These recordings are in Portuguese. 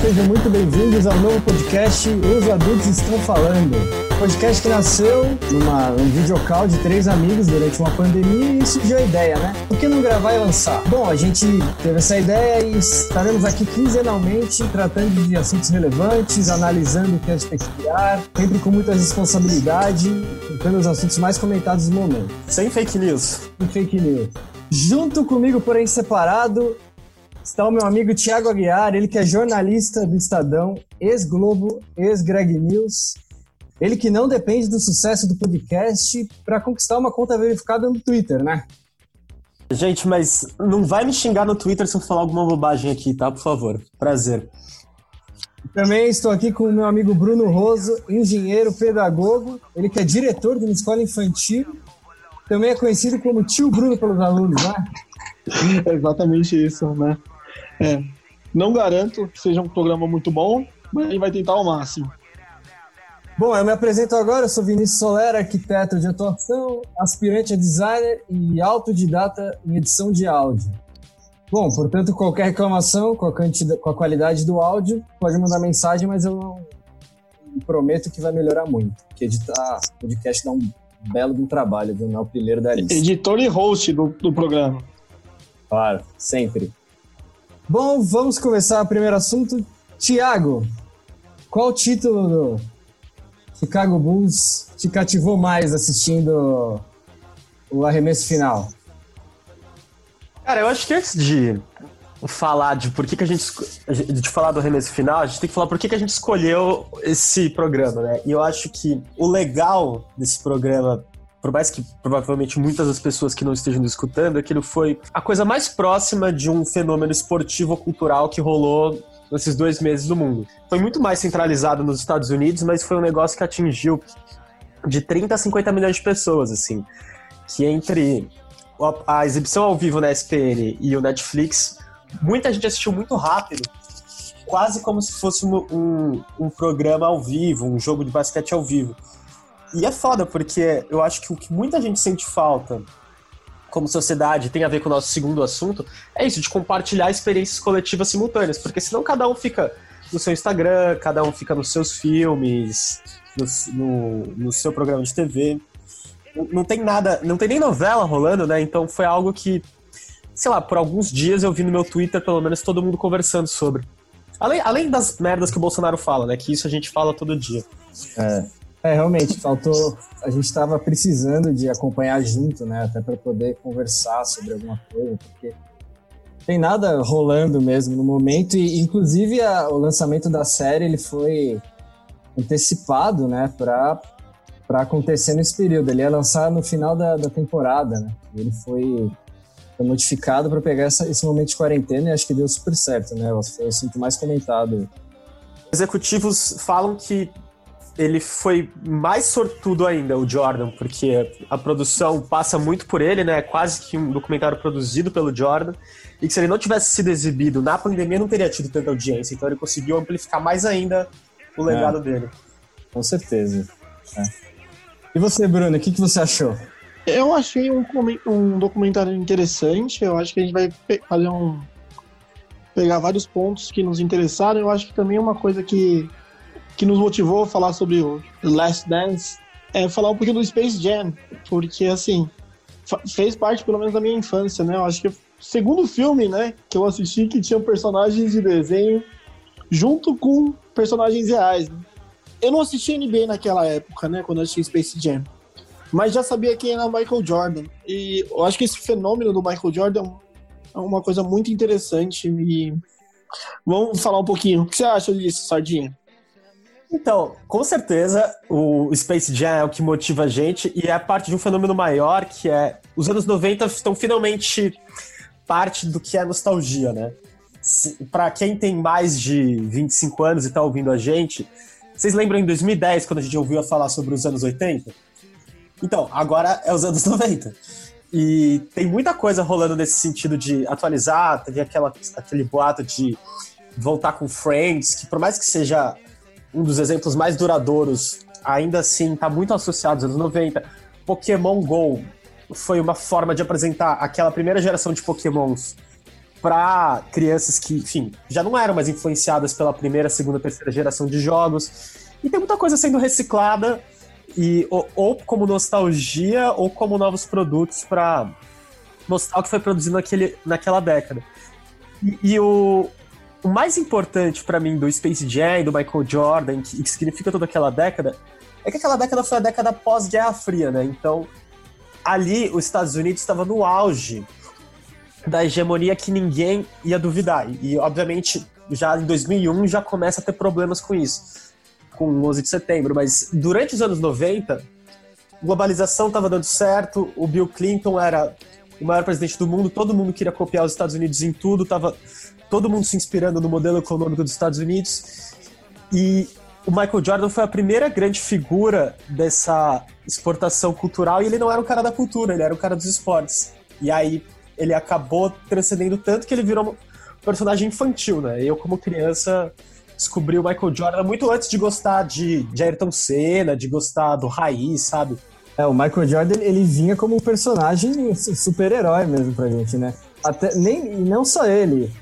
sejam muito bem-vindos ao novo podcast Os Adultos Estão Falando. Podcast que nasceu numa um videocall de três amigos durante uma pandemia e surgiu a ideia, né? Por que não gravar e lançar? Bom, a gente teve essa ideia e estaremos aqui quinzenalmente tratando de assuntos relevantes, analisando o que a gente tem que criar, sempre com muita responsabilidade, tentando os assuntos mais comentados do momento. Sem fake news. Sem fake news. Junto comigo, porém separado, está o meu amigo Tiago Aguiar, ele que é jornalista do Estadão, ex-Globo, ex-Greg News. Ele que não depende do sucesso do podcast para conquistar uma conta verificada no Twitter, né? Gente, mas não vai me xingar no Twitter se eu falar alguma bobagem aqui, tá? Por favor. Prazer. Também estou aqui com o meu amigo Bruno Roso, engenheiro pedagogo, ele que é diretor de uma escola infantil, também é conhecido como tio Bruno pelos alunos, né? É exatamente isso, né? É, não garanto que seja um programa muito bom, mas a gente vai tentar ao máximo. Bom, eu me apresento agora, eu sou Vinícius Solera, arquiteto de atuação, aspirante a designer e autodidata em edição de áudio. Bom, portanto, qualquer reclamação com a, com a qualidade do áudio, pode mandar mensagem, mas eu não prometo que vai melhorar muito, porque editar podcast dá um belo um trabalho, viu? Não é o primeiro da lista. Editor e host do, do programa. Claro, sempre. Bom, vamos começar o primeiro assunto. Tiago, qual título do Chicago Bulls te cativou mais assistindo o arremesso final? Cara, eu acho que antes de falar de por que, que a gente. de falar do arremesso final, a gente tem que falar por que, que a gente escolheu esse programa, né? E eu acho que o legal desse programa por mais que provavelmente muitas das pessoas que não estejam escutando, aquilo foi a coisa mais próxima de um fenômeno esportivo cultural que rolou nesses dois meses do mundo. Foi muito mais centralizado nos Estados Unidos, mas foi um negócio que atingiu de 30 a 50 milhões de pessoas, assim. Que entre a exibição ao vivo na SPN e o Netflix, muita gente assistiu muito rápido, quase como se fosse um, um, um programa ao vivo, um jogo de basquete ao vivo. E é foda, porque eu acho que o que muita gente sente falta como sociedade tem a ver com o nosso segundo assunto, é isso, de compartilhar experiências coletivas simultâneas, porque senão cada um fica no seu Instagram, cada um fica nos seus filmes, no, no, no seu programa de TV. Não, não tem nada, não tem nem novela rolando, né? Então foi algo que, sei lá, por alguns dias eu vi no meu Twitter, pelo menos, todo mundo conversando sobre. Além, além das merdas que o Bolsonaro fala, né? Que isso a gente fala todo dia. É. É, realmente, faltou. A gente estava precisando de acompanhar junto, né? Até para poder conversar sobre alguma coisa, porque tem nada rolando mesmo no momento. E, inclusive, a, o lançamento da série ele foi antecipado, né? Para para acontecer nesse período. Ele ia lançar no final da, da temporada, né? Ele foi, modificado para pegar essa, esse momento de quarentena e acho que deu super certo, né? Foi o assunto mais comentado. Executivos falam que ele foi mais sortudo ainda, o Jordan, porque a produção passa muito por ele, né? É quase que um documentário produzido pelo Jordan. E que se ele não tivesse sido exibido na pandemia, não teria tido tanta audiência. Então ele conseguiu amplificar mais ainda o legado é, dele. Com certeza. É. E você, Bruno, o que, que você achou? Eu achei um, um documentário interessante. Eu acho que a gente vai fazer um. pegar vários pontos que nos interessaram. Eu acho que também é uma coisa que que nos motivou a falar sobre o Last Dance é falar um pouquinho do Space Jam, porque assim fez parte pelo menos da minha infância, né? Eu acho que o segundo filme, né, que eu assisti que tinha personagens de desenho junto com personagens reais. Né? Eu não assisti NBA naquela época, né, quando eu assisti Space Jam, mas já sabia quem era Michael Jordan. E eu acho que esse fenômeno do Michael Jordan é uma coisa muito interessante e vamos falar um pouquinho. O que você acha disso, Sardinha? Então, com certeza, o Space Jam é o que motiva a gente e é parte de um fenômeno maior que é os anos 90 estão finalmente parte do que é nostalgia, né? Para quem tem mais de 25 anos e tá ouvindo a gente, vocês lembram em 2010 quando a gente ouviu falar sobre os anos 80? Então, agora é os anos 90. E tem muita coisa rolando nesse sentido de atualizar, teve aquela, aquele boato de voltar com Friends, que por mais que seja um dos exemplos mais duradouros, ainda assim está muito associado aos anos 90. Pokémon GO foi uma forma de apresentar aquela primeira geração de Pokémons para crianças que, enfim, já não eram mais influenciadas pela primeira, segunda, terceira geração de jogos. E tem muita coisa sendo reciclada e ou, ou como nostalgia ou como novos produtos para mostrar o que foi produzido naquele, naquela década. E, e o, o mais importante para mim do Space Jam, do Michael Jordan, que, que significa toda aquela década, é que aquela década foi a década pós-Guerra Fria, né? Então, ali os Estados Unidos estava no auge da hegemonia que ninguém ia duvidar. E, obviamente, já em 2001 já começa a ter problemas com isso, com o 11 de setembro. Mas durante os anos 90, globalização estava dando certo, o Bill Clinton era o maior presidente do mundo, todo mundo queria copiar os Estados Unidos em tudo, tava todo mundo se inspirando no modelo econômico dos Estados Unidos. E o Michael Jordan foi a primeira grande figura dessa exportação cultural e ele não era um cara da cultura, ele era um cara dos esportes. E aí ele acabou transcendendo tanto que ele virou um personagem infantil, né? Eu, como criança, descobri o Michael Jordan muito antes de gostar de, de Ayrton Senna, de gostar do Raiz, sabe? É, o Michael Jordan, ele vinha como um personagem super-herói mesmo pra gente, né? Até, nem, e não só ele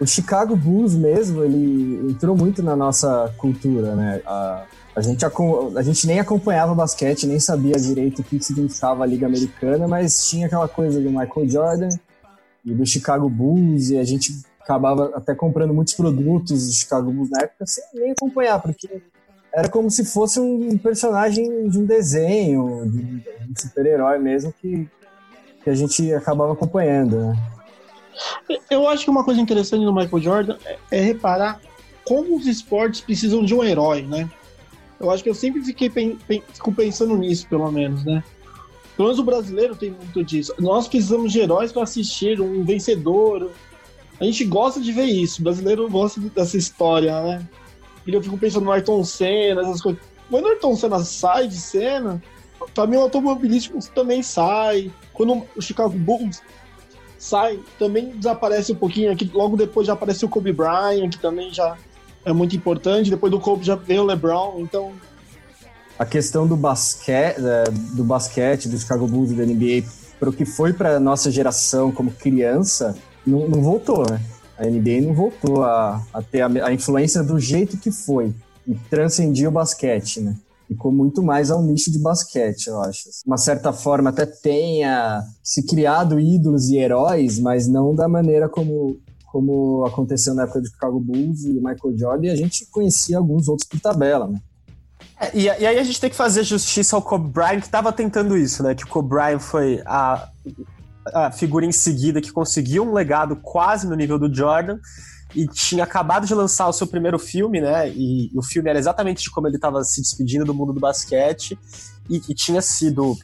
o Chicago Bulls mesmo, ele entrou muito na nossa cultura, né? A, a, gente, a, a gente nem acompanhava basquete, nem sabia direito o que significava a Liga Americana, mas tinha aquela coisa do Michael Jordan e do Chicago Bulls, e a gente acabava até comprando muitos produtos do Chicago Bulls na época sem nem acompanhar, porque era como se fosse um personagem de um desenho, de um super-herói mesmo, que, que a gente acabava acompanhando, né? Eu acho que uma coisa interessante no Michael Jordan é, é, reparar como os esportes precisam de um herói, né? Eu acho que eu sempre fiquei pen, pen, fico pensando nisso, pelo menos, né? Pelo menos o brasileiro tem muito disso. Nós precisamos de heróis para assistir, um vencedor. A gente gosta de ver isso. O brasileiro gosta dessa história, né? E eu fico pensando no Ayrton Senna, essas coisas. Quando o Ayrton Senna sai de cena, pra mim o automobilístico também sai. Quando o Chicago Bulls sai, também desaparece um pouquinho aqui. Logo depois já apareceu o Kobe Bryant, que também já é muito importante. Depois do Kobe já veio o LeBron, então. A questão do basquete, é, do basquete, do Chicago Bulls e da NBA, para o que foi para nossa geração como criança, não, não, voltou, né? A NBA não voltou a, a ter a, a influência do jeito que foi e transcendia o basquete, né? Ficou muito mais ao nicho de basquete, eu acho. Uma certa forma, até tenha se criado ídolos e heróis, mas não da maneira como, como aconteceu na época de Chicago Bulls e Michael Jordan, e a gente conhecia alguns outros por tabela, né? É, e, e, aí a gente tem que fazer justiça ao Kobe Bryant, que estava tentando isso, né? Que o Kobe Bryant foi a, a figura em seguida que conseguiu um legado quase no nível do Jordan, e tinha acabado de lançar o seu primeiro filme, né? E, o filme era exatamente de como ele estava se despedindo do mundo do basquete e tinha sido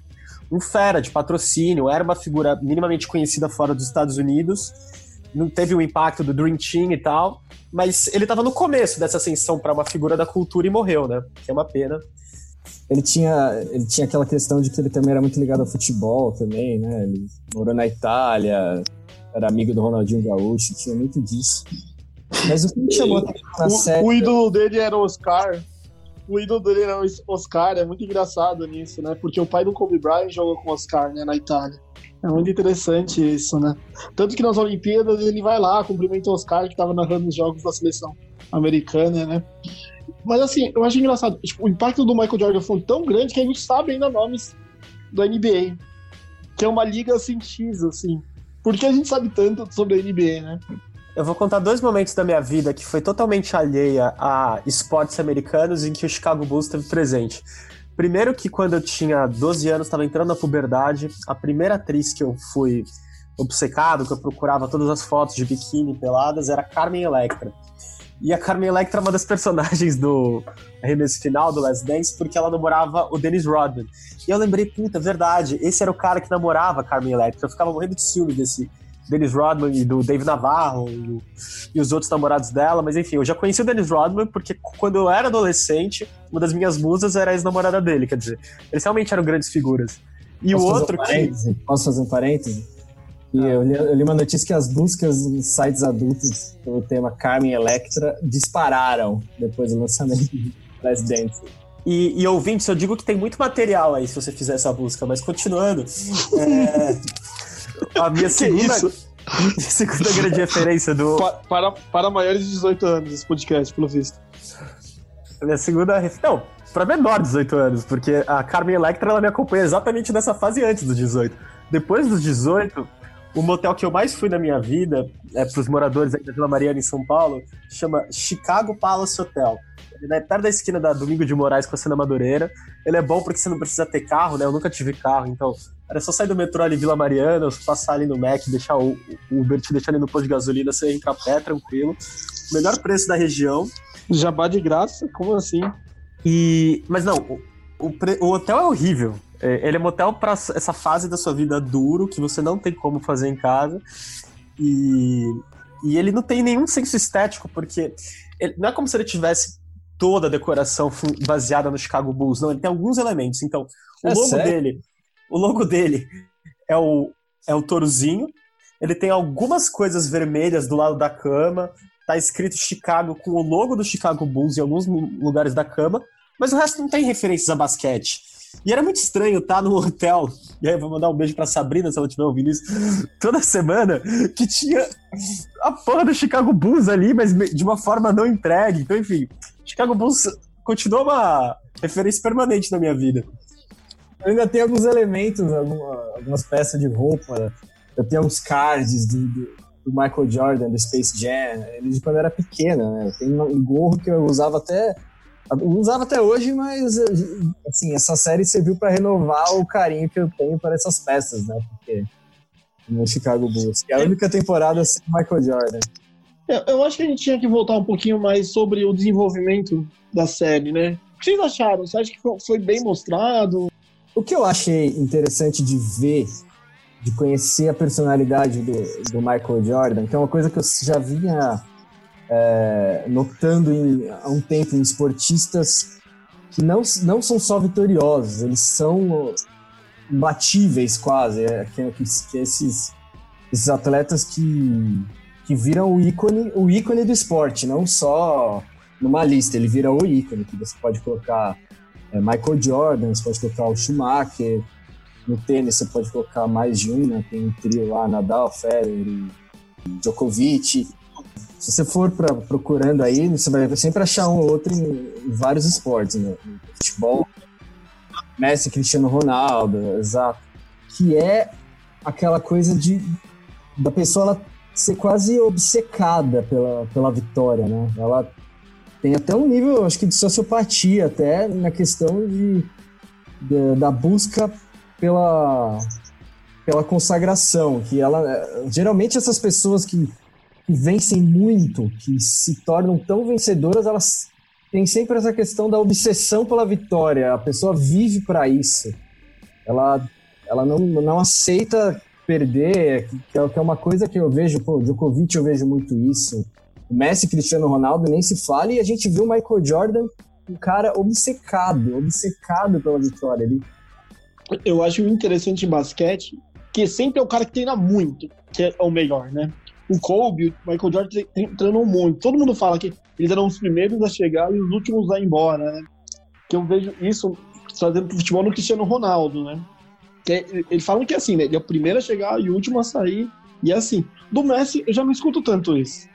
um fera de patrocínio, era uma figura minimamente conhecida fora dos Estados Unidos, não teve o impacto do Dream Team e tal, mas ele estava no começo dessa ascensão para uma figura da cultura e morreu, né? Que é uma pena. Ele tinha, ele tinha aquela questão de que ele também era muito ligado ao futebol também, né? Ele morou na Itália, era amigo do Ronaldinho Gaúcho, tinha muito disso. Mas o que me chamou na o, série. O ídolo dele era o Oscar. O ídolo dele era o Oscar, é muito engraçado nisso, né? Porque o pai do Kobe Bryant jogou com o Oscar, né, na Itália. É muito interessante isso, né? Tanto que nas Olimpíadas ele vai lá, cumprimenta o Oscar, que estava narrando os jogos da seleção americana, né? Mas assim, eu acho engraçado. Tipo, o impacto do Michael Jordan foi tão grande que a gente sabe ainda nomes do NBA. Que é uma liga assim X, assim. Por que a gente sabe tanto sobre a NBA, né? Eu vou contar dois momentos da minha vida que foi totalmente alheia a esportes americanos em que o Chicago Bulls esteve presente. Primeiro que quando eu tinha 12 anos, estava entrando na puberdade, a primeira atriz que eu fui obcecado, que eu procurava todas as fotos de biquíni peladas, era Carmen Electra. E a Carmen Electra é uma das personagens do arremesso final do Last Dance, porque ela namorava o Dennis Rodman. E eu lembrei, puta, verdade, esse era o cara que namorava a Carmen Electra. Eu ficava morrendo de ciúme desse, Dennis Rodman e do Dave Navarro e, e, os outros namorados dela, mas enfim, eu já conheci o Dennis Rodman porque quando eu era adolescente, uma das minhas musas era a ex-namorada dele, quer dizer, eles realmente eram grandes figuras. E Posso o outro um que. Posso fazer um parêntese? E ah. eu, li, eu li uma notícia que as buscas nos sites adultos pelo tema Carmen Electra dispararam depois do lançamento de Dance. E, e ouvintes, eu digo que tem muito material aí se você fizer essa busca, mas continuando. é, a minha segunda. segunda grande referência do. Pa- Para, para maiores de 18 anos, esse podcast, pelo visto. Minha segunda. ref- Não, pra menor de 18 anos, porque a Carmen Electra ela me acompanha exatamente nessa fase antes dos 18. Depois dos 18, o motel que eu mais fui na minha vida, é pros moradores aí da Vila Mariana em São Paulo, chama Chicago Palace Hotel. Ele é perto da esquina da Domingo de Moraes com a Cena Madureira. Ele é bom porque você não precisa ter carro, né? Eu nunca tive carro, então era só sair do metrô ali Vila Mariana, passar ali no Mac, deixar o, o Uber te deixar ali no posto de gasolina, você entra a pé, tranquilo. Melhor preço da região. Jabá de graça? Como assim? E. Mas não, o, o, pre- o hotel é horrível. É, Ele é motel pra essa fase da sua vida duro, que você não tem como fazer em casa. E. E ele não tem nenhum senso estético, porque ele- não é como se ele tivesse toda a decoração baseada no Chicago Bulls, não, ele tem alguns elementos. Então, o É logo sério? dele, o logo dele é o é o tourozinho. Ele tem algumas coisas vermelhas do lado da cama, tá escrito Chicago com o logo do Chicago Bulls em alguns lu- lugares da cama, mas o resto não tem referências a basquete. E era muito estranho estar no hotel, e aí eu vou mandar um beijo pra Sabrina se ela estiver ouvindo isso, toda semana, que tinha a porra do Chicago Bulls ali, mas de uma forma não entregue. Então, enfim, Chicago Bulls continua uma referência permanente na minha vida. Eu ainda tenho alguns elementos, alguma- algumas peças de roupa. Eu tenho uns cards do, do- do Michael Jordan, do Space Jam, ele de quando eu era pequena, né? Tenho um gorro que eu usava até. eu usava até hoje, mas assim, essa série serviu para renovar o carinho que eu tenho para essas peças, né? Porque no Chicago Bulls. É a única temporada sem Michael Jordan. Eu, eu acho que a gente tinha que voltar um pouquinho mais sobre o desenvolvimento da série, né? O que vocês acharam? Você acha que foi- bem mostrado? O que eu achei interessante de ver, de conhecer a personalidade do, do Michael Jordan, que é uma coisa que eu já vinha é, notando em- há um tempo em esportistas que não, não são só vitoriosos, eles são imbatíveis quase. É, que, que esses, esses atletas que, que viram o ícone, o ícone do esporte, não só numa lista, ele vira o ícone, que você pode colocar é, Michael Jordan, você pode colocar o Schumacher. No tênis você pode colocar mais de um, né? Tem um trio lá, Nadal, Federer Djokovic. Se você for pra, procurando aí, você vai sempre achar um ou outro em, em vários esportes, né? Futebol, Messi, Cristiano Ronaldo, exato. Que é aquela coisa de da pessoa ela ser quase obcecada pela, pela vitória, né? Ela tem até um nível, acho que de sociopatia até na questão de, de- da busca pela pela consagração, que ela geralmente essas pessoas que, que vencem muito, que se tornam tão vencedoras, elas têm sempre essa questão da obsessão pela vitória. A pessoa vive para isso. Ela ela não, não aceita perder, que é, que é uma coisa que eu vejo, pô, Djokovic eu vejo muito isso. O Messi, Cristiano Ronaldo nem se fala, e a gente viu o Michael Jordan, um cara obcecado, obcecado pela vitória. Ele Eu acho interessante em basquete que sempre é o cara que treina muito, que é o melhor, né? O Kobe, o Michael Jordan tre- tre- treinou muito. Todo mundo fala que eles eram os primeiros a chegar e os últimos a ir embora, né? Que eu vejo isso trazendo pro futebol no Cristiano Ronaldo, né? Que eles falam que é assim, né? Ele é o primeiro a chegar e o último a sair. E é assim. Do Messi, eu já não escuto tanto isso.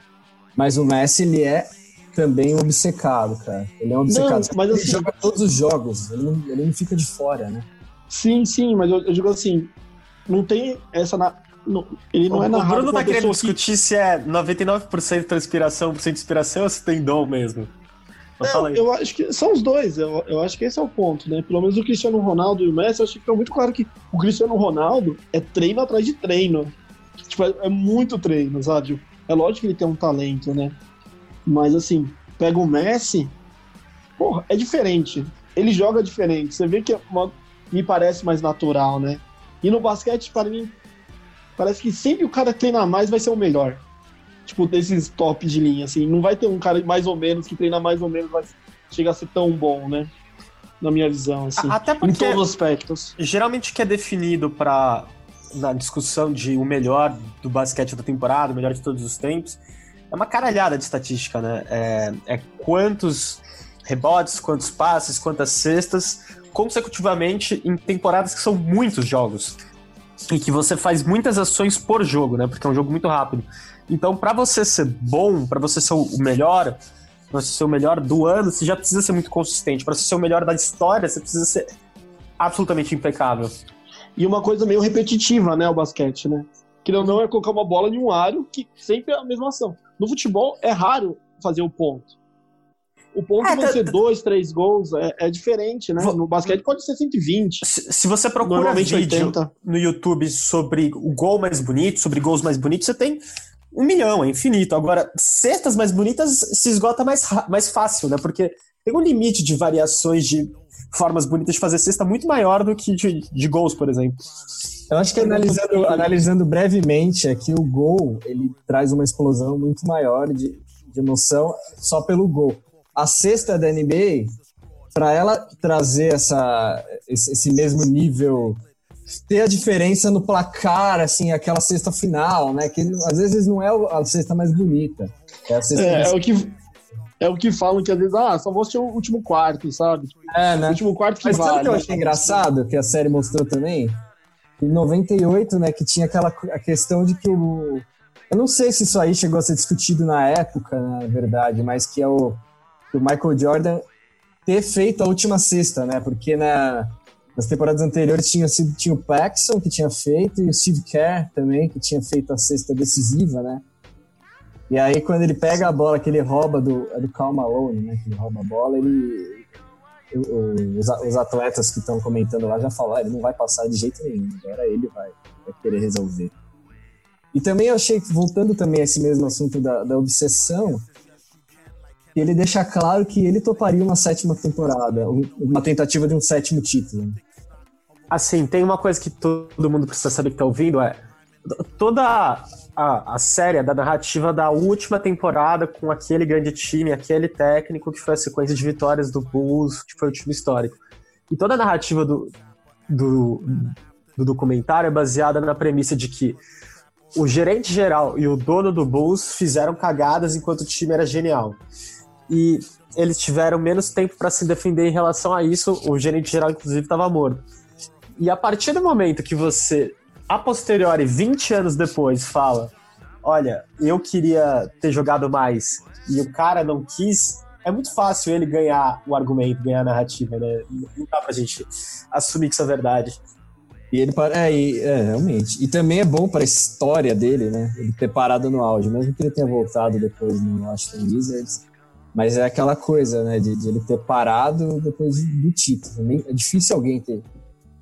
Mas o Messi, ele é também obcecado, cara. Ele é um obcecado. Não, mas ele assim- joga todos os jogos, ele não, ele não fica de fora, né? Sim, sim, mas eu, eu digo assim, não tem essa. Na, não- ele não o, é o narrado Bruno por tá querendo que discutir se é 99% transpiração, 1% inspiração ou se tem dom mesmo. Aí. Eu acho que são os dois, eu, eu acho que esse é o ponto, né? Pelo menos o Cristiano Ronaldo e o Messi, eu acho que fica muito claro que o Cristiano Ronaldo é treino atrás de treino. Tipo, é, é muito treino, sabe? É lógico que ele tem um talento, né? Mas assim, pega o Messi, porra, é diferente. Ele joga diferente. Você vê que é uma- me parece mais natural, né? E no basquete, para mim, parece que sempre o cara que treina mais vai ser o melhor. Tipo, desses top de linha, assim. Não vai ter um cara mais ou menos que treina mais ou menos vai chegar a ser tão bom, né? Na minha visão, assim. Até em porque todos os aspectos. geralmente o que é definido para na discussão de o melhor do basquete da temporada, o melhor de todos os tempos, é uma caralhada de estatística, né? É, é quantos rebotes, quantos passes, quantas cestas consecutivamente em temporadas que são muitos jogos. E que você faz muitas ações por jogo, né? Porque é um jogo muito rápido. Então, para você ser bom, para você ser o melhor, para você ser o melhor do ano, você já precisa ser muito consistente. Para você ser o melhor da história, você precisa ser absolutamente impecável. E uma coisa meio repetitiva, né, o basquete, né? Que não, não é colocar uma bola em um aro que sempre é a mesma ação. No futebol é raro fazer o ponto. O ponto é, vão ser dois, três gols, é, é diferente, né? No basquete pode ser 120. Se, se você procura vídeo 80. no YouTube sobre o gol mais bonito, sobre gols mais bonitos, você tem um milhão, é infinito. Agora, cestas mais bonitas se esgota mais, mais fácil, né? Porque tem um limite de variações de formas bonitas de fazer cesta muito maior do que de, de gols, por exemplo. Eu acho que analisando, analisando brevemente aqui, o gol ele traz uma explosão muito maior de, de emoção só pelo gol. A cesta da NBA, para ela trazer essa, esse, mesmo nível ter a diferença no placar, assim, aquela cesta final, né? Que às vezes não é a cesta mais bonita. É, a cesta é, mais... é o que é o que falam que às vezes, ah, só vou assistir o último quarto, sabe? É, né? O último quarto que Mas vale. sabe o que eu achei engraçado, que a série mostrou também? Em 98, né, que tinha aquela a questão de que o... Eu não sei se isso aí chegou a ser discutido na época, na verdade, mas que é o, o Michael Jordan ter feito a última cesta, né? Porque na, nas temporadas anteriores tinha, sido, tinha o Paxson, que tinha feito, e o Steve Kerr também, que tinha feito a cesta decisiva, né? E aí, quando ele pega a bola que ele rouba do, é do Malone, né? Que ele rouba a bola, ele. Os, os atletas que estão comentando lá já falaram, ah, ele não vai passar de jeito nenhum, agora ele vai, vai querer resolver. E também eu achei, voltando também a esse mesmo assunto da, da obsessão, ele deixa claro que ele toparia uma sétima temporada, uma tentativa de um sétimo título. Assim, tem uma coisa que todo mundo precisa saber que tá ouvindo, é toda a, a série da narrativa da última temporada com aquele grande time, aquele técnico que foi a sequência de vitórias do Bulls, que foi o time histórico. E toda a narrativa do, do, do documentário é baseada na premissa de que o gerente geral e o dono do Bulls fizeram cagadas enquanto o time era genial e eles tiveram menos tempo para se defender em relação a isso. O gerente geral, inclusive, estava morto. E a partir do momento que você, a posteriori, 20 anos depois, fala: Olha, eu queria ter jogado mais e o cara não quis, é muito fácil ele ganhar o argumento, ganhar a narrativa, né? Não dá pra gente assumir que isso é verdade. E ele é, e, é, realmente. E também é bom para a história dele, né? Ele ter parado no auge, mesmo que ele tenha voltado depois no Washington Wizards. Mas é aquela coisa, né, de, de ele ter parado depois do título. É difícil alguém ter.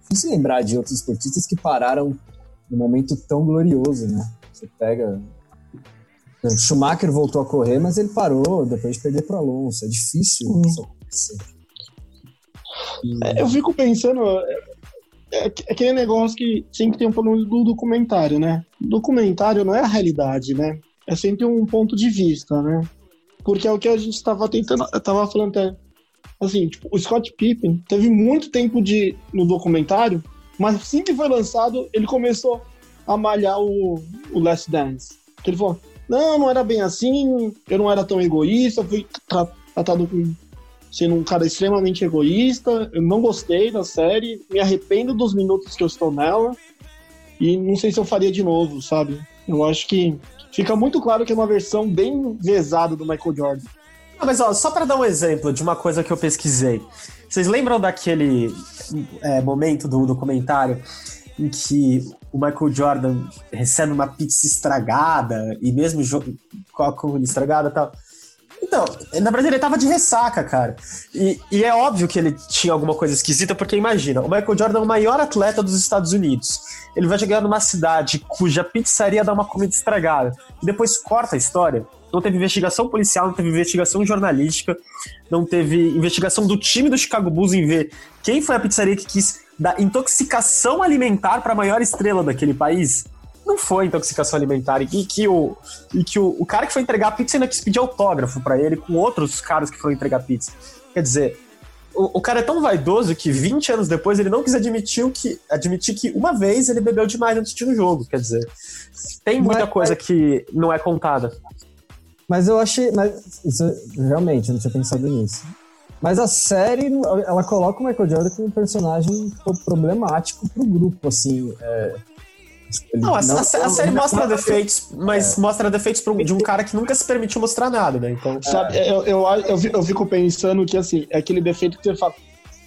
Difícil lembrar de outros esportistas que pararam num momento tão glorioso, né? Você pega. Schumacher voltou a correr, mas ele parou depois de perder para Alonso. É difícil uhum. isso acontecer. É, eu fico pensando, é, é, aquele negócio que sempre tem um problema do documentário, né? Documentário não é a realidade, né? É sempre um ponto de vista, né? Porque é o que a gente estava tentando, eu tava falando até, assim, tipo, o Scott Pippen teve muito tempo de no documentário, mas assim que foi lançado, ele começou a malhar o, o Last Dance. Que ele falou, não, não era bem assim, eu não era tão egoísta, fui tratado com sendo um cara extremamente egoísta, eu não gostei da série, me arrependo dos minutos que eu estou nela, e não sei se eu faria de novo, sabe? Eu acho que fica muito claro que é uma versão bem vezada do Michael Jordan. Ah, mas ó, só para dar um exemplo de uma coisa que eu pesquisei. Vocês lembram daquele é, momento do documentário em que o Michael Jordan recebe uma pizza estragada e mesmo comida estragada e tal? Então, na verdade ele tava de ressaca, cara. E, e, é óbvio que ele tinha alguma coisa esquisita, porque imagina, o Michael Jordan é o maior atleta dos Estados Unidos. Ele vai chegar numa cidade cuja pizzaria dá uma comida estragada. E depois corta a história. Não teve investigação policial, não teve investigação jornalística, não teve investigação do time do Chicago Bulls em ver quem foi a pizzaria que quis dar intoxicação alimentar para a maior estrela daquele país não foi intoxicação alimentar e que o, e que o, o cara que foi entregar a pizza ainda quis pedir autógrafo para ele com outros caras que foram entregar pizza. Quer dizer, o, o, cara é tão vaidoso que 20 anos depois ele não quis admitir que, admitir que uma vez ele bebeu demais antes de um jogo. Quer dizer, tem muita mas, coisa mas, que não é contada. Mas eu achei. Mas isso, realmente, eu não tinha pensado nisso. Mas a série, ela coloca o Michael Jordan como um personagem problemático pro grupo, assim. É, Não, a, não, a, a série não, mostra defeitos, mas é. mostra defeitos de um cara que nunca se permitiu mostrar nada, né? Então. Sabe, eu, eu, eu, eu, fico pensando que assim, é aquele defeito que você fala.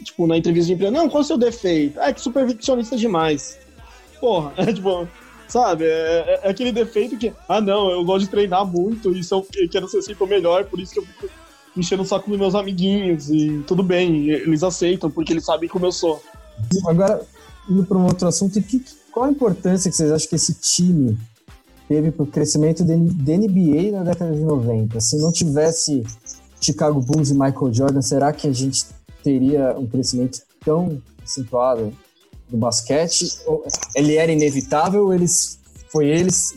Tipo, na entrevista de emprego, não, qual é o seu defeito? Ah, é que supervisionista demais. Porra, é tipo, sabe? É, é, é, aquele defeito que, ah, não, eu gosto de treinar muito e eu, eu quero ser sempre o melhor, por isso que eu fico enchendo o saco dos meus amiguinhos e tudo bem, eles aceitam porque eles sabem como eu sou. Agora, indo para um outro assunto, que, qual a importância que vocês acham que esse time teve para o crescimento da NBA na década de 90? Se não tivesse Chicago Bulls e Michael Jordan, será que a gente teria um crescimento tão acentuado do basquete? Ele era inevitável eles, foi eles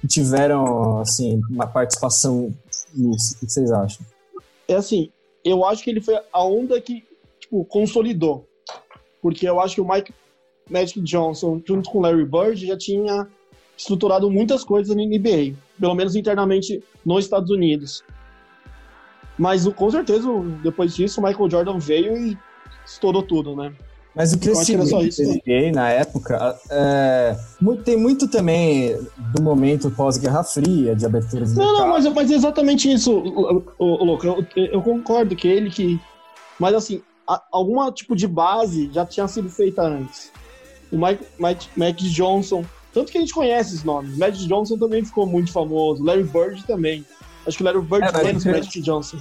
que tiveram assim, uma participação nisso? O que vocês acham? É assim, eu acho que ele foi a onda que tipo, consolidou. Porque eu acho que o Mike Magic Johnson, junto com Larry Bird, já tinha estruturado muitas coisas na NBA, pelo menos internamente nos Estados Unidos. Mas com certeza, depois disso, o Michael Jordan veio e estourou tudo, né? Mas o crescimento da NBA na época é, tem muito também do momento pós-Guerra Fria, de abertura de Não, não, mas, mas é exatamente isso, Louco. Eu, eu, concordo que ele que... Mas assim, alguma tipo de base já tinha sido feita antes. O Mike, Mike, Mac Johnson, tanto que a gente conhece esses nomes. Magic Johnson também ficou muito famoso, Larry Bird também. Acho que o Larry Bird é, menos Magic Johnson.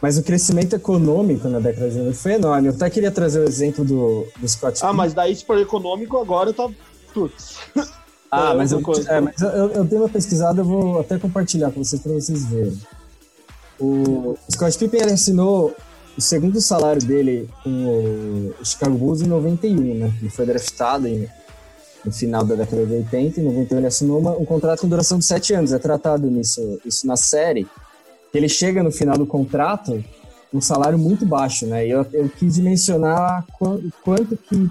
Mas o crescimento econômico na década de 90 foi enorme. Eu até queria trazer o exemplo do, do Scott Ah, mas daí se for econômico, agora tá... Putz. Ah, é mas, eu, é, mas eu, eu, dei uma pesquisada, eu vou até compartilhar com vocês para vocês verem. O Scott Pippen assinou o segundo salário dele com o Chicago Bulls em 91, né? Ele foi draftado em, no final da década de 80, em 91 ele assinou uma, um contrato com duração de 7 anos. É tratado nisso, isso na série. Ele chega no final do contrato um salário muito baixo, né? E eu, eu quis mencionar quanto, quanto que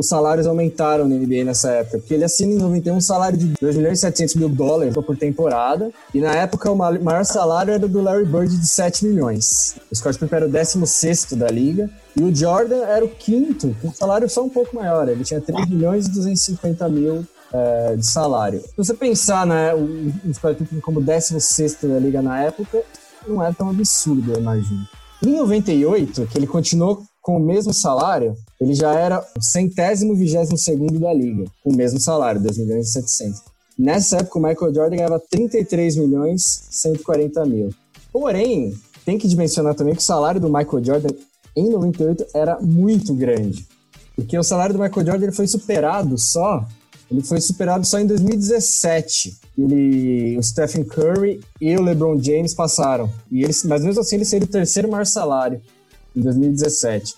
os salários aumentaram na NBA nessa época, porque ele assina em 91 um salário de 2 milhões e 700 mil dólares por temporada, e na época o maior salário era do Larry Bird de 7 milhões. O Scott Pippen era o 16 da liga, e o Jordan era o quinto, com um salário só um pouco maior, ele tinha 3 milhões e 250 mil é, de salário. Se você pensar né, o, o Scott Pippen como 16 da liga na época, não é tão absurdo, eu imagino. Em 98, que ele continuou com o mesmo salário, ele já era o centésimo vigésimo segundo da liga, com o mesmo salário, 2 milhões e 700. Nessa época, o Michael Jordan ganhava 33 milhões 140 mil. Porém, tem que dimensionar também que o salário do Michael Jordan em 98 era muito grande. Porque o salário do Michael Jordan ele foi superado só, ele foi superado só em 2017. Ele, o Stephen Curry e o LeBron James passaram. E eles, mas mesmo assim ele seria o terceiro maior salário em 2017.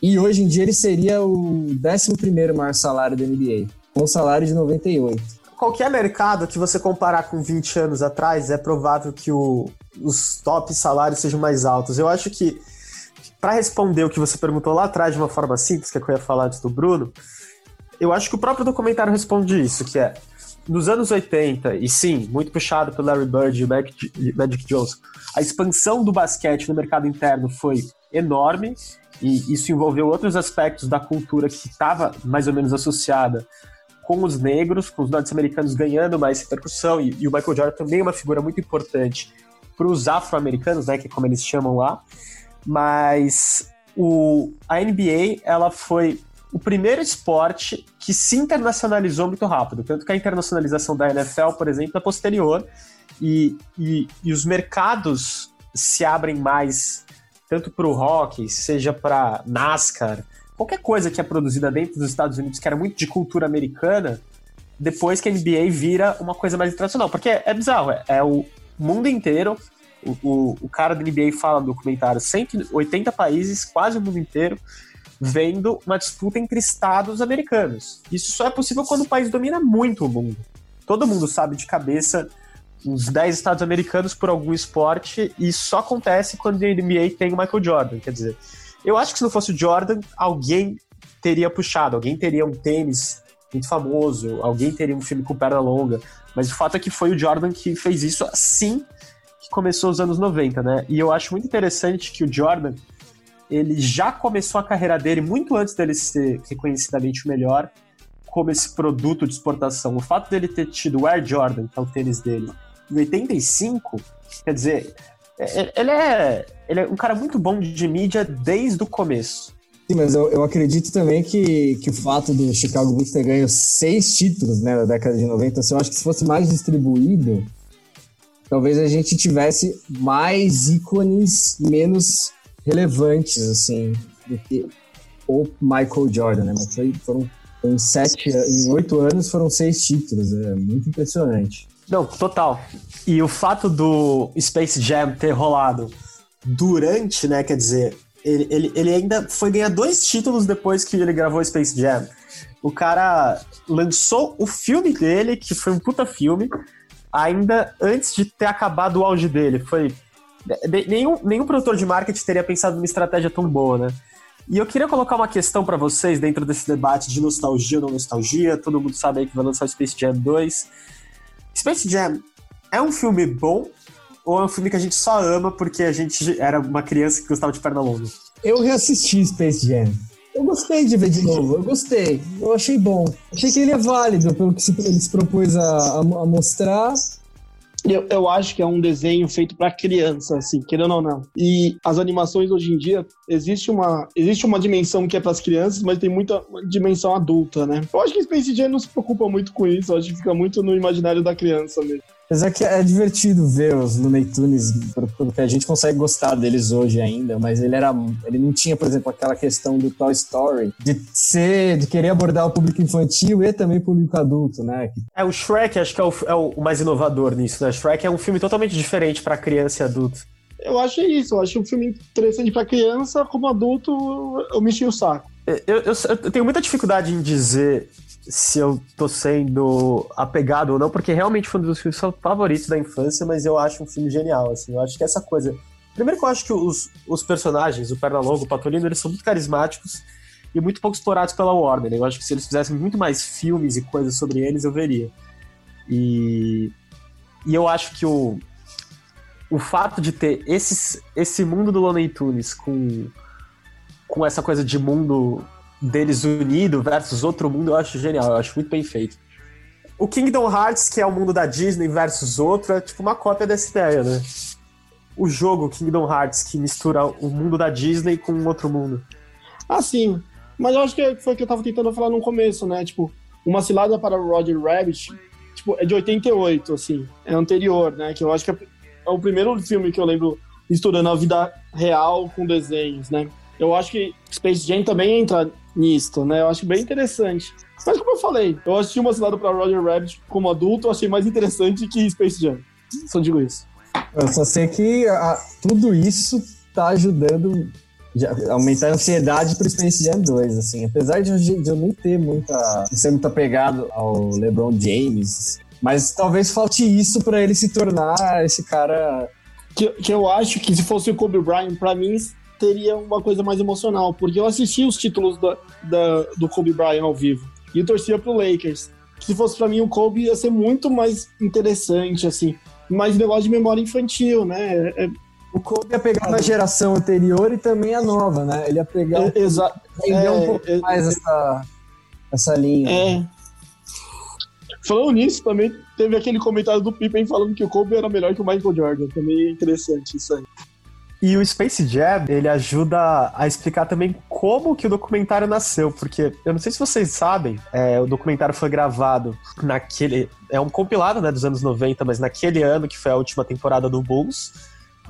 E hoje em dia ele seria o 11 maior salário da NBA, com o salário de 98. Qualquer mercado que você comparar com 20 anos atrás, é provável que o, os top salários sejam mais altos. Eu acho que, para responder o que você perguntou lá atrás de uma forma simples, que, é que eu ia falar antes do Bruno, eu acho que o próprio documentário responde isso, que é nos anos 80, e sim, muito puxado pelo Larry Bird e Magic Johnson, a expansão do basquete no mercado interno foi enorme e isso envolveu outros aspectos da cultura que estava mais ou menos associada com os negros, com os norte-americanos ganhando mais repercussão e, e, o Michael Jordan também é uma figura muito importante para os afro-americanos, né, que é como eles chamam lá. Mas o, a NBA ela foi o primeiro esporte que se internacionalizou muito rápido, tanto que a internacionalização da NFL, por exemplo, é posterior e, e, e os mercados se abrem mais tanto para o hockey, seja para NASCAR, qualquer coisa que é produzida dentro dos Estados Unidos que era muito de cultura americana, depois que a NBA vira uma coisa mais internacional. Porque é, é bizarro, é, é, o mundo inteiro. O, o, o, cara da NBA fala no documentário: 180 países, quase o mundo inteiro, vendo uma disputa entre estados americanos. Isso só é possível quando o país domina muito o mundo. Todo mundo sabe de cabeça uns 10 estados americanos por algum esporte e só acontece quando a NBA tem o Michael Jordan. Quer dizer, eu acho que se não fosse o Jordan, alguém teria puxado, alguém teria um tênis muito famoso, alguém teria um filme com perna longa, mas o fato é que foi o Jordan que fez isso assim que começou os anos 90, né? E eu acho muito interessante que o Jordan, ele já começou a carreira dele muito antes dele ser reconhecidamente o melhor, como esse produto de exportação. O fato dele ter tido o Air Jordan, que é o tênis dele, em 85, quer dizer, é, é, ele é, ele é um cara muito bom de mídia desde o começo. Sim, mas eu, eu acredito também que, que o fato do Chicago Bulls ter ganho seis títulos né, na década de 90, assim, eu acho que se fosse mais distribuído, talvez a gente tivesse mais ícones menos relevantes, assim, do que o Michael Jordan, né? Mas foi, foram em sete, em oito anos foram seis títulos, é muito impressionante. Não, total. E o fato do Space Jam ter rolado durante, né? Quer dizer, ele, ele, ele ainda foi ganhar dois títulos depois que ele gravou Space Jam. O cara lançou o filme dele, que foi um puta filme, ainda antes de ter acabado o auge dele. Foi. Nenhum, nenhum produtor de marketing teria pensado numa estratégia tão boa, né? E eu queria colocar uma questão para vocês dentro desse debate de nostalgia ou não nostalgia. Todo mundo sabe aí que vai lançar o Space Jam 2. Space Jam é um filme bom ou é um filme que a gente só ama porque a gente era uma criança que gostava de perna longa? Eu reassisti Space Jam. Eu gostei de ver de novo, eu gostei. Eu achei bom. Achei que ele é válido pelo que ele se propôs a, a mostrar eu, eu acho que é um desenho feito para criança, assim, querendo ou não. E as animações hoje em dia, existe uma, existe uma dimensão que é para as crianças, mas tem muita dimensão adulta, né? Eu acho que Space Jam não se preocupa muito com isso, eu acho que fica muito no imaginário da criança mesmo. Apesar que é divertido ver os Looney Tunes, porque a gente consegue gostar deles hoje ainda, mas ele era. Ele não tinha, por exemplo, aquela questão do Toy Story, de ser, de querer abordar o público infantil e também o público adulto, né? É, o Shrek acho que é o, é o mais inovador nisso, né? Shrek é um filme totalmente diferente para criança e adulto. Eu acho isso, eu acho um filme interessante para criança, como adulto, eu mexi o saco. Eu, eu, eu tenho muita dificuldade em dizer se eu tô sendo apegado ou não, porque realmente foi um dos filmes favoritos da infância, mas eu acho um filme genial, assim. Eu acho que essa coisa. Primeiro que eu acho que os, os personagens, o Pernalongo, o Patolino, eles são muito carismáticos e muito pouco explorados pela Warner. Eu acho que se eles fizessem muito mais filmes e coisas sobre eles, eu veria. E, e eu acho que o, o fato de ter esses, esse mundo do Looney Tunes com, com essa coisa de mundo deles unido versus outro mundo, eu acho genial, eu acho muito bem feito. O Kingdom Hearts, que é o mundo da Disney versus outro, é tipo uma cópia dessa ideia, né? O jogo Kingdom Hearts, que mistura o mundo da Disney com outro mundo. Ah, sim. Mas eu acho que foi o que eu tava tentando falar no começo, né? Tipo, uma cilada para o Roger Rabbit, tipo, é de 88, assim. É anterior, né? Que eu acho que é, é o primeiro filme que eu lembro misturando a vida real com desenhos, né? Eu acho que Space Jam também entra nisto, né? Eu acho bem interessante. Mas como eu falei, eu assisti uma cilada para Roger Rabbit como adulto, eu achei mais interessante que Space Jam. Só digo isso. Eu só sei que a, tudo isso tá ajudando a aumentar a ansiedade pro Space Jam 2, assim. Apesar de, de eu nem ter muita... ser muito apegado ao LeBron James, mas talvez falte isso para ele se tornar esse cara... Que, que eu acho que se fosse o Kobe Bryant, para mim teria uma coisa mais emocional, porque eu assisti os títulos da, da, do Kobe Bryant ao vivo e torcia pro Lakers. Se fosse para mim o Kobe ia ser muito mais interessante, assim, mais negócio de memória infantil, né? É, é o Kobe ia pegar na geração anterior e também a nova, né? Ele ia pegar é, exa é, um pouco é, mais essa, essa linha. É. Falando nisso, também teve aquele comentário do Pippen falando que o Kobe era melhor que o Michael Jordan. Também é interessante isso aí. E o Space Jam, ele ajuda a explicar também como que o documentário nasceu, porque eu não sei se vocês sabem, é, o documentário foi gravado naquele... É um compilado, né, dos anos 90, mas naquele ano que foi a última temporada do Bulls,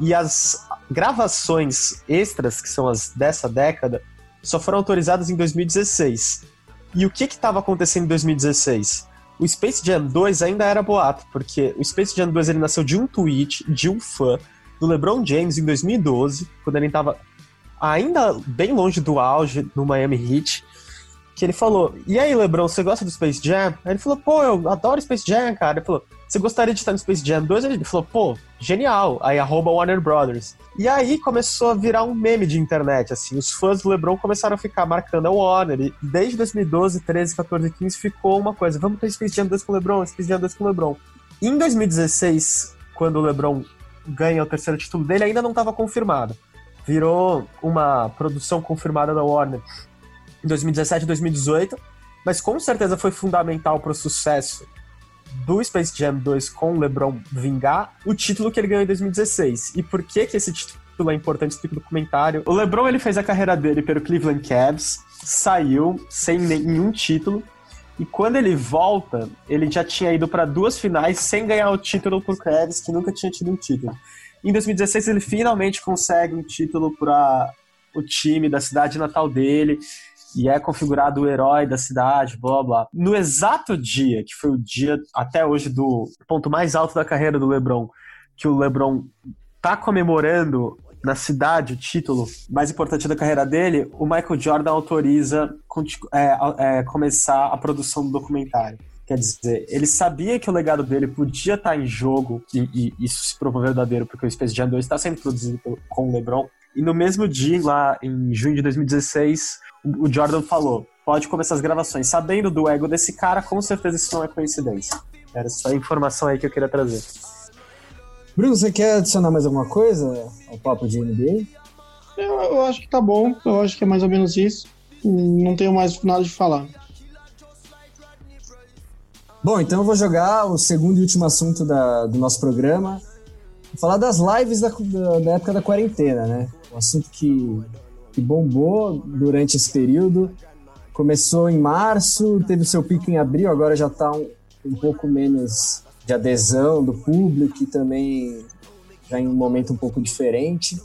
e as gravações extras, que são as dessa década, só foram autorizadas em 2016. E o que estava acontecendo em 2016? O Space Jam 2 ainda era boato, porque o Space Jam 2 ele nasceu de um tweet de um fã do LeBron James em 2012, quando ele estava ainda bem longe do auge no Miami Heat, que ele falou: E aí, LeBron, você gosta do Space Jam? Aí ele falou: Pô, eu adoro Space Jam, cara. Ele falou: Você gostaria de estar no Space Jam 2? Ele falou: Pô, genial. Aí arroba Warner Brothers. E aí começou a virar um meme de internet, assim. Os fãs do LeBron começaram a ficar marcando a Warner. E desde 2012, 13, 14, 15 ficou uma coisa: Vamos ter Space Jam 2 com o LeBron, Space Jam 2 com o LeBron. E em 2016, quando o LeBron ganha o terceiro título dele ainda não estava confirmado. Virou uma produção confirmada da Warner em 2017 e 2018, mas com certeza foi fundamental para o sucesso do Space Jam 2 com o LeBron vingar o título que ele ganhou em 2016. E por que que esse título é importante? Explico no comentário. O LeBron ele fez a carreira dele pelo Cleveland Cavs, saiu sem nenhum título. E quando ele volta, ele já tinha ido para duas finais sem ganhar o título pro Cavs, que nunca tinha tido um título. Em 2016 ele finalmente consegue um título para o time da cidade natal dele e é configurado o herói da cidade, blá blá. No exato dia, que foi o dia até hoje do ponto mais alto da carreira do LeBron, que o LeBron tá comemorando na cidade o título mais importante da carreira dele, o Michael Jordan autoriza é, é, começar a produção do documentário. Quer dizer, ele sabia que o legado dele podia estar em jogo, e, e isso se provou verdadeiro, porque o Space Jam 2 está sendo produzido com o LeBron. E no mesmo dia, lá em junho de 2016, o Jordan falou: pode começar as gravações. Sabendo do ego desse cara, com certeza isso não é coincidência. Era só a informação aí que eu queria trazer. Bruno, você quer adicionar mais alguma coisa ao papo de NBA? Eu, eu acho que tá bom, eu acho que é mais ou menos isso. Não tenho mais nada de falar. Bom, então eu vou jogar o segundo e último assunto da, do nosso programa. Vou falar das lives da, da, da época da quarentena, né? Um assunto que que bombou durante esse período. Começou em março, teve seu pico em abril, agora já está um, um pouco menos de adesão do público e também já em um momento um pouco diferente.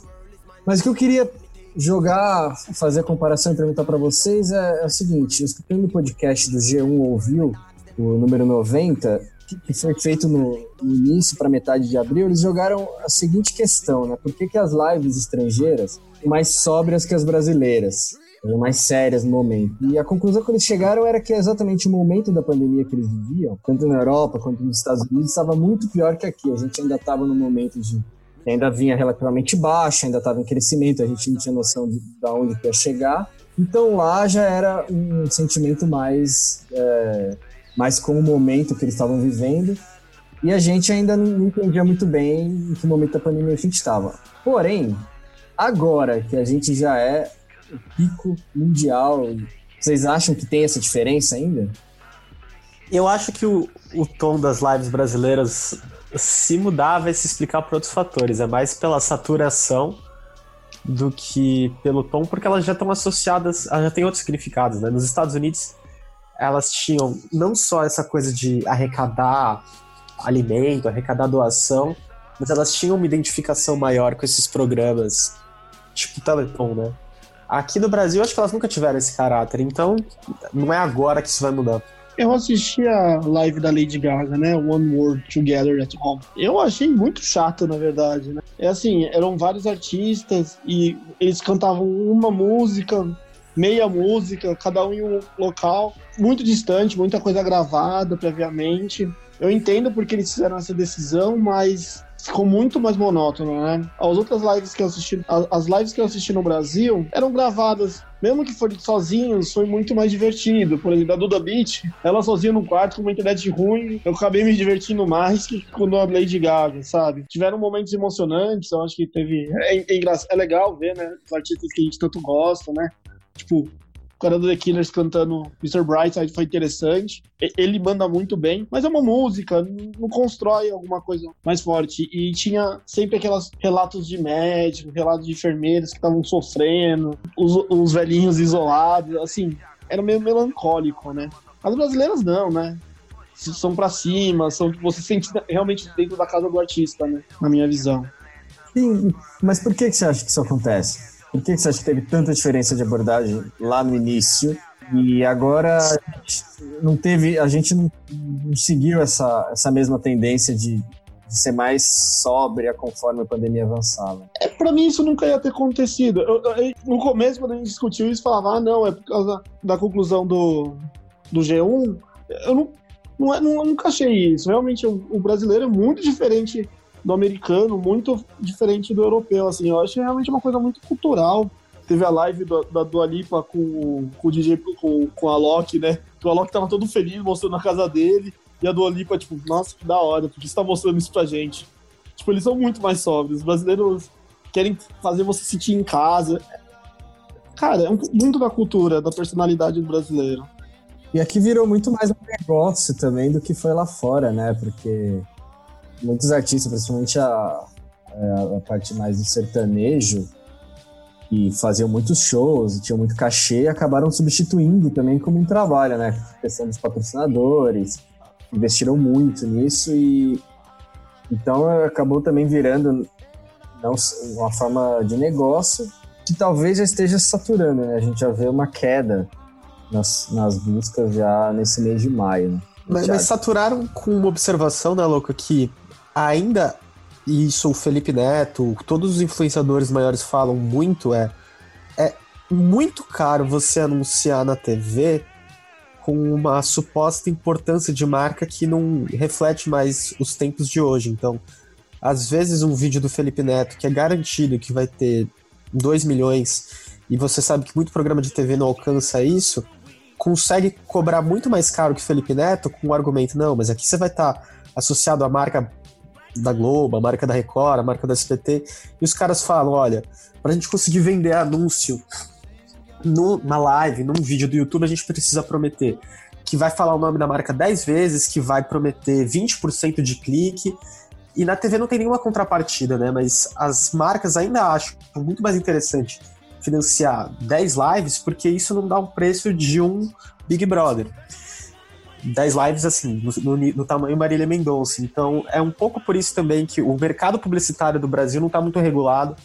Mas o que eu queria jogar, fazer a comparação e perguntar para vocês é, é, o seguinte: eu escutei no podcast do G1 Ouviu, o número 90, que, foi feito no, no início para metade de abril, eles jogaram a seguinte questão, né? Por que, que as lives estrangeiras mais sóbrias que as brasileiras, mais sérias no momento. E a conclusão que eles chegaram era que exatamente o momento da pandemia que eles viviam, tanto na Europa quanto nos Estados Unidos, estava muito pior que aqui. A gente ainda estava no momento de ainda vinha relativamente baixo, ainda estava em crescimento, a gente não tinha noção de, de onde ia chegar. Então lá já era um sentimento mais, é, mais com o momento que eles estavam vivendo. E a gente ainda não entendia muito bem em que momento da pandemia a gente estava. Porém, Agora que a gente já é pico mundial, vocês acham que tem essa diferença ainda? Eu acho que o, o tom das lives brasileiras se mudava e se explicar por outros fatores. É mais pela saturação do que pelo tom, porque elas já estão associadas, elas já têm outros significados. Né? Nos Estados Unidos, elas tinham não só essa coisa de arrecadar alimento, arrecadar doação, mas elas tinham uma identificação maior com esses programas tipo Teleton, né? Aqui no Brasil, acho que elas nunca tiveram esse caráter, então não é agora que isso vai mudar. Eu assisti a live da Lady Gaga, né? One World Together at Home. Eu achei muito chato, na verdade, né? É assim, eram vários artistas e eles cantavam uma música, meia música, cada um em um local, muito distante, muita coisa gravada previamente. Eu entendo porque eles fizeram essa decisão, mas ficou muito mais monótono, né? As outras lives que eu assisti, as lives que eu assisti no Brasil eram gravadas, mesmo que fosse sozinhos, foi muito mais divertido. Por exemplo, a Duda Beat, ela sozinha no quarto com uma internet ruim, eu acabei me divertindo mais que quando a Lady Gaga, sabe? Tiveram momentos emocionantes, eu acho que teve. É, é, é legal ver, né? Os artistas que a gente tanto gosta, né? Tipo, cara do The Killers cantando Mr. Brightside foi interessante. Ele manda muito bem, mas é uma música, não constrói alguma coisa mais forte. E tinha sempre aqueles relatos de médico, relatos de enfermeiras que estavam sofrendo, os, os velhinhos isolados, assim, era meio melancólico, né? As brasileiras não, né? São para cima, são você sente realmente dentro da casa do artista, né? Na minha visão. Sim, mas por que, que você acha que isso acontece? Por que você acha que teve tanta diferença de abordagem lá no início e agora não teve, a gente não, seguiu essa, essa mesma tendência de, de, ser mais sóbria conforme a pandemia avançava? É, para mim isso nunca ia ter acontecido. Eu, eu, no começo, quando a gente discutiu isso, falava, ah, não, é por causa da conclusão do, do G1. Eu não, não, não, nunca achei isso. Realmente, o, o brasileiro é muito diferente do americano, muito diferente do europeu, assim. Eu acho realmente uma coisa muito cultural. Teve a live do, da Dua Lipa com, com o DJ, com, com a Loki, né? Que o Alok tava todo feliz mostrando a casa dele. E a Dua Lipa, tipo, nossa, que da hora, porque você tá mostrando isso pra gente? Tipo, eles são muito mais sóbrios. Os brasileiros querem fazer você sentir em casa. Cara, é muito da cultura, da personalidade do brasileiro. E aqui virou muito mais um negócio também do que foi lá fora, né? Porque muitos artistas, principalmente a, a parte mais do sertanejo, que faziam muitos shows, tinham muito cachê, acabaram substituindo também como um trabalho, né? A questão dos patrocinadores, investiram muito nisso e então acabou também virando não, uma forma de negócio que talvez já esteja saturando, né? A gente já vê uma queda nas, nas buscas já nesse mês de maio. Né? Mas, mas, saturaram com uma observação, né, Louco, que ainda, e isso o Felipe Neto, todos os influenciadores maiores falam muito, é, é muito caro você anunciar na TV com uma suposta importância de marca que não reflete mais os tempos de hoje. Então, às vezes um vídeo do Felipe Neto que é garantido que vai ter 2 milhões e você sabe que muito programa de TV não alcança isso, consegue cobrar muito mais caro que Felipe Neto com o argumento, não, mas aqui você vai estar tá associado à marca da Globo, a marca da Record, a marca da SPT, e os caras falam, olha, para a gente conseguir vender anúncio no, na live, num vídeo do YouTube, a gente precisa prometer que vai falar o nome da marca 10 vezes, que vai prometer 20% de clique. E na TV não tem nenhuma contrapartida, né? Mas as marcas ainda acham muito mais interessante financiar 10 lives, porque isso não dá um preço de um Big Brother. 10 lives, assim, no, no, no tamanho Marília Mendonça. Então, é um pouco por isso também que o mercado publicitário do Brasil não está muito regulado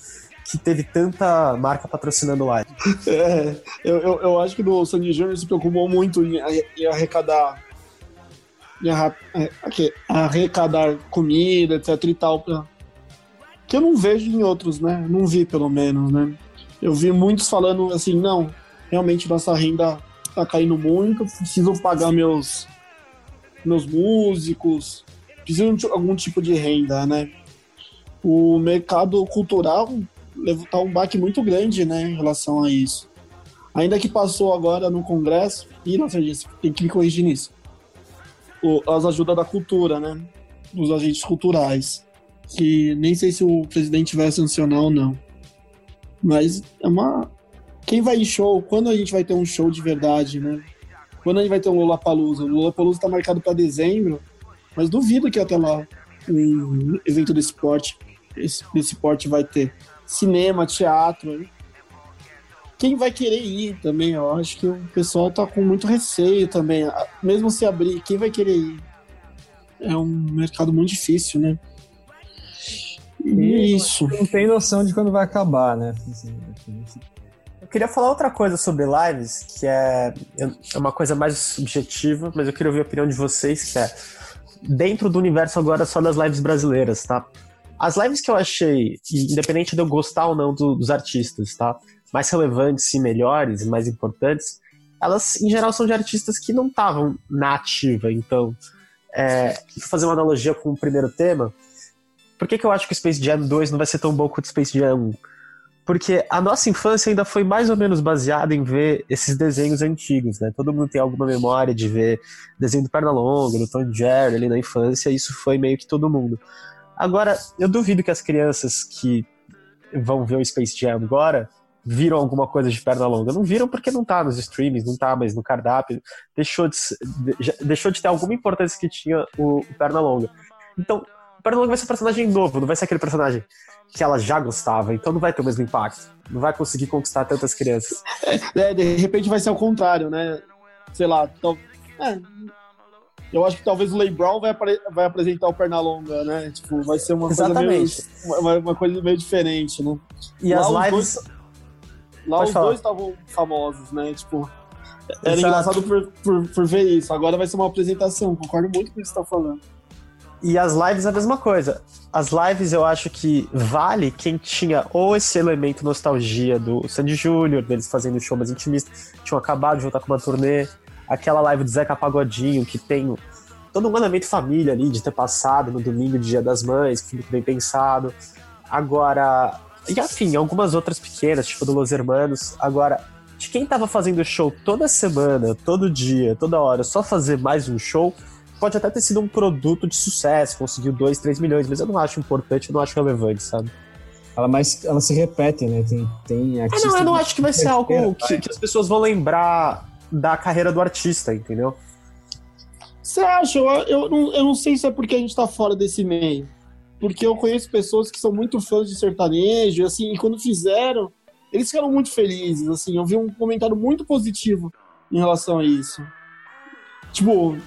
que teve tanta marca patrocinando lá. É, eu, eu, eu acho que o Sandy Júnior se preocupou muito em, em arrecadar em é, arrecadar comida, etc e tal, que eu não vejo em outros, né? Não vi, pelo menos, né? Eu vi muitos falando assim, não, realmente nossa renda tá caindo muito, preciso pagar meus meus músicos, preciso de algum tipo de renda, né? O mercado cultural tá um baque muito grande, né, em relação a isso. Ainda que passou agora no Congresso, e nossa gente tem que me corrigir nisso. O, as ajudas da cultura, né, dos agentes culturais, que nem sei se o presidente vai sancionar ou não. Mas é uma quem vai em show, quando a gente vai ter um show de verdade, né? Quando a gente vai ter um Lollapalooza? O Lollapalooza está marcado para dezembro, mas duvido que até lá um evento desse porte, esse, desse porte vai ter cinema, teatro. Quem vai querer ir também? Eu acho que o pessoal tá com muito receio também. Mesmo se abrir, quem vai querer ir? É um mercado muito difícil, né? E isso. Não tem noção de quando vai acabar, né? Eu queria falar outra coisa sobre lives, que é, é uma coisa mais subjetiva, mas eu queria ouvir a opinião de vocês, que é dentro do universo agora só das lives brasileiras, tá? As lives que eu achei, independente de eu gostar ou não do, dos artistas, tá? Mais relevantes e melhores, mais importantes, elas em geral são de artistas que não estavam na ativa. Então, é, fazer uma analogia com o primeiro tema. Por que, que eu acho que o Space Jam 2 não vai ser tão bom quanto o Space Jam 1? Porque a nossa infância ainda foi mais ou menos baseada em ver esses desenhos antigos, né? Todo mundo tem alguma memória de ver desenho do Pernalonga, do Tom Jerry ali na infância, isso foi meio que todo mundo. Agora, eu duvido que as crianças que vão ver o Space Jam agora viram alguma coisa de perna longa. Não viram porque não tá nos streamings, não tá mais no cardápio. Deixou de, deixou de ter alguma importância que tinha o, o perna longa. Então, perna longa vai ser um personagem novo, não vai ser aquele personagem que ela já gostava, então não vai ter o mesmo impacto. Não vai conseguir conquistar tantas crianças. É, de repente vai ser o contrário, né? Sei lá, então, é, eu acho que talvez o Lay Brown vai, apre vai apresentar o Pernalonga, né? Tipo, vai ser uma Exatamente. coisa meio, uma, uma, coisa meio diferente, né? E lá as lives... Dois, lá Pode os falar. dois estavam famosos, né? Tipo, era Exato. engraçado por, por, por, ver isso. Agora vai ser uma apresentação, concordo muito com o que você está falando. E as lives a mesma coisa. As lives eu acho que vale quem tinha ou esse elemento nostalgia do Sandy Júnior, deles fazendo show mais intimista, tinham acabado de voltar com uma turnê, aquela live do Zeca Pagodinho, que tem todo um andamento família ali, de ter passado no domingo, Dia das Mães, que foi muito bem pensado. Agora, e afim, algumas outras pequenas, tipo do Los Hermanos. Agora, de quem tava fazendo show toda semana, todo dia, toda hora, só fazer mais um show, pode até ter sido um produto de sucesso, conseguiu 2, 3 milhões, mas eu não acho importante, eu não acho relevante, sabe? Ela, mais, ela se repete, né? Tem, tem é, não, eu não acho que vai ser algo que, que as pessoas vão lembrar da carreira do artista, entendeu? Você acha? Eu, eu, não, eu não sei se é porque a gente tá fora desse meio. Porque eu conheço pessoas que são muito fãs de sertanejo, assim, e quando fizeram, eles ficaram muito felizes, assim. Eu vi um comentário muito positivo em relação a isso. Tipo,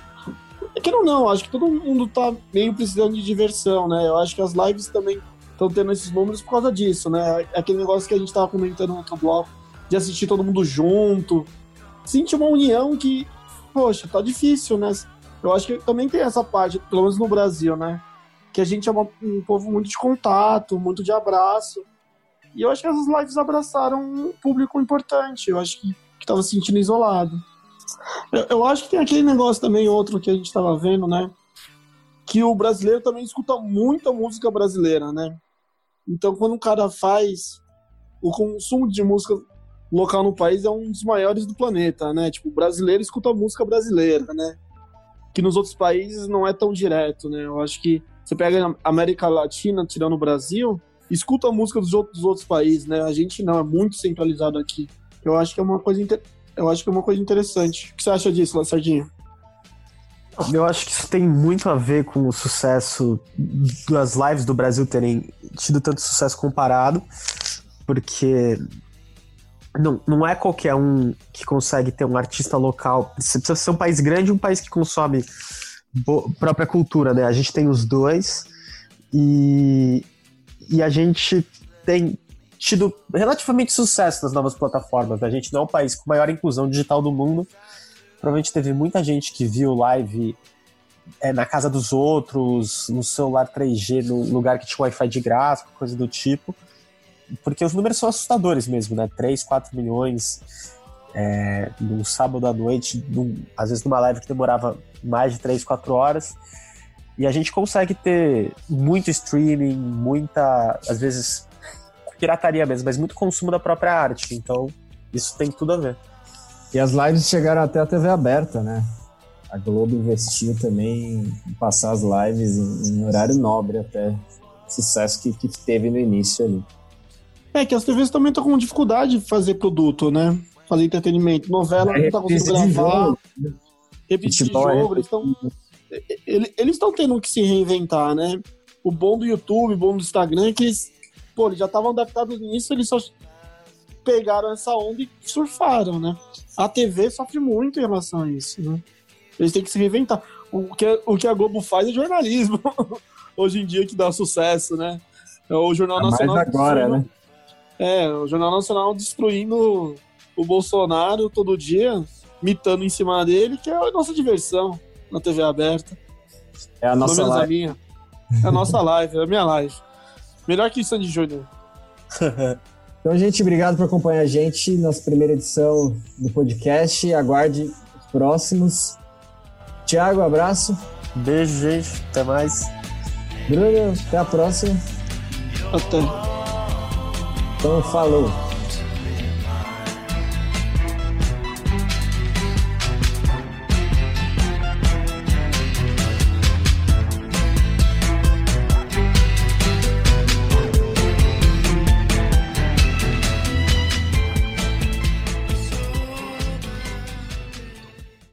é que não, não, acho que todo mundo tá meio precisando de diversão, né? Eu acho que as lives também estão tendo esses números por causa disso, né? É aquele negócio que a gente tava comentando no outro bloco, de assistir todo mundo junto. Sentir uma união que, poxa, tá difícil, né? Eu acho que também tem essa parte, pelo menos no Brasil, né? Que a gente é uma, um povo muito de contato, muito de abraço. E eu acho que essas lives abraçaram um público importante. Eu acho que, que tava se sentindo isolado. Eu, eu, acho que tem aquele negócio também, outro que a gente tava vendo, né? Que o brasileiro também escuta muita música brasileira, né? Então, quando um cara faz o consumo de música local no país é um dos maiores do planeta, né? Tipo, o brasileiro escuta música brasileira, né? que nos outros países não é tão direto, né? Eu acho que você pega a América Latina, tirando o Brasil, escuta a música dos outros, dos outros países, né? A gente não, é muito centralizado aqui. Eu acho que é uma coisa, inter... eu acho que é uma coisa interessante. O que você acha disso, Lassardinha? Eu acho que isso tem muito a ver com o sucesso das lives do Brasil terem tido tanto sucesso comparado, porque não, não é qualquer um que consegue ter um artista local. Você precisa ser um país grande e um país que consome própria cultura, né? A gente tem os dois e, e a gente tem tido relativamente sucesso nas novas plataformas. Né? A gente não é o país com maior inclusão digital do mundo. Provavelmente teve muita gente que viu live é, na casa dos outros, no celular 3G, no lugar que tinha Wi-Fi de graça, coisa do tipo porque os números são assustadores mesmo, né? 3, 4 milhões é, num sábado à noite, num, às vezes numa live que demorava mais de 3, 4 horas. E a gente consegue ter muito streaming, muita, às vezes, pirataria mesmo, mas muito consumo da própria arte. Então, isso tem tudo a ver. E as lives chegaram até a TV aberta, né? A Globo investiu também em passar as lives em, em horário nobre até sucesso que, que teve no início ali. É que as TVs também estão com dificuldade de fazer produto, né? Fazer entretenimento. Novela é, não tá conseguindo gravar. Repetir de jogo. Eles estão eles estão tendo que se reinventar, né? O bom do YouTube, o bom do Instagram é que eles, pô, eles já estavam adaptados nisso, eles só pegaram essa onda e surfaram, né? A TV sofre muito em relação a isso, né? Eles têm que se reinventar. O que, o que a Globo faz é jornalismo. Hoje em dia que dá sucesso, né? É o Jornal é Nacional. Mais agora, né? É, o Jornal Nacional destruindo o Bolsonaro todo dia, mitando em cima dele, que é a nossa diversão na TV aberta. É a nossa live. A minha. É a nossa live, é a minha live. Melhor que Sandy Júnior. então, gente, obrigado por acompanhar a gente nossa primeira edição do podcast. Aguarde os próximos. Tiago, abraço. Beijo, gente. Até mais. Bruno, até a próxima. Até. Então falou.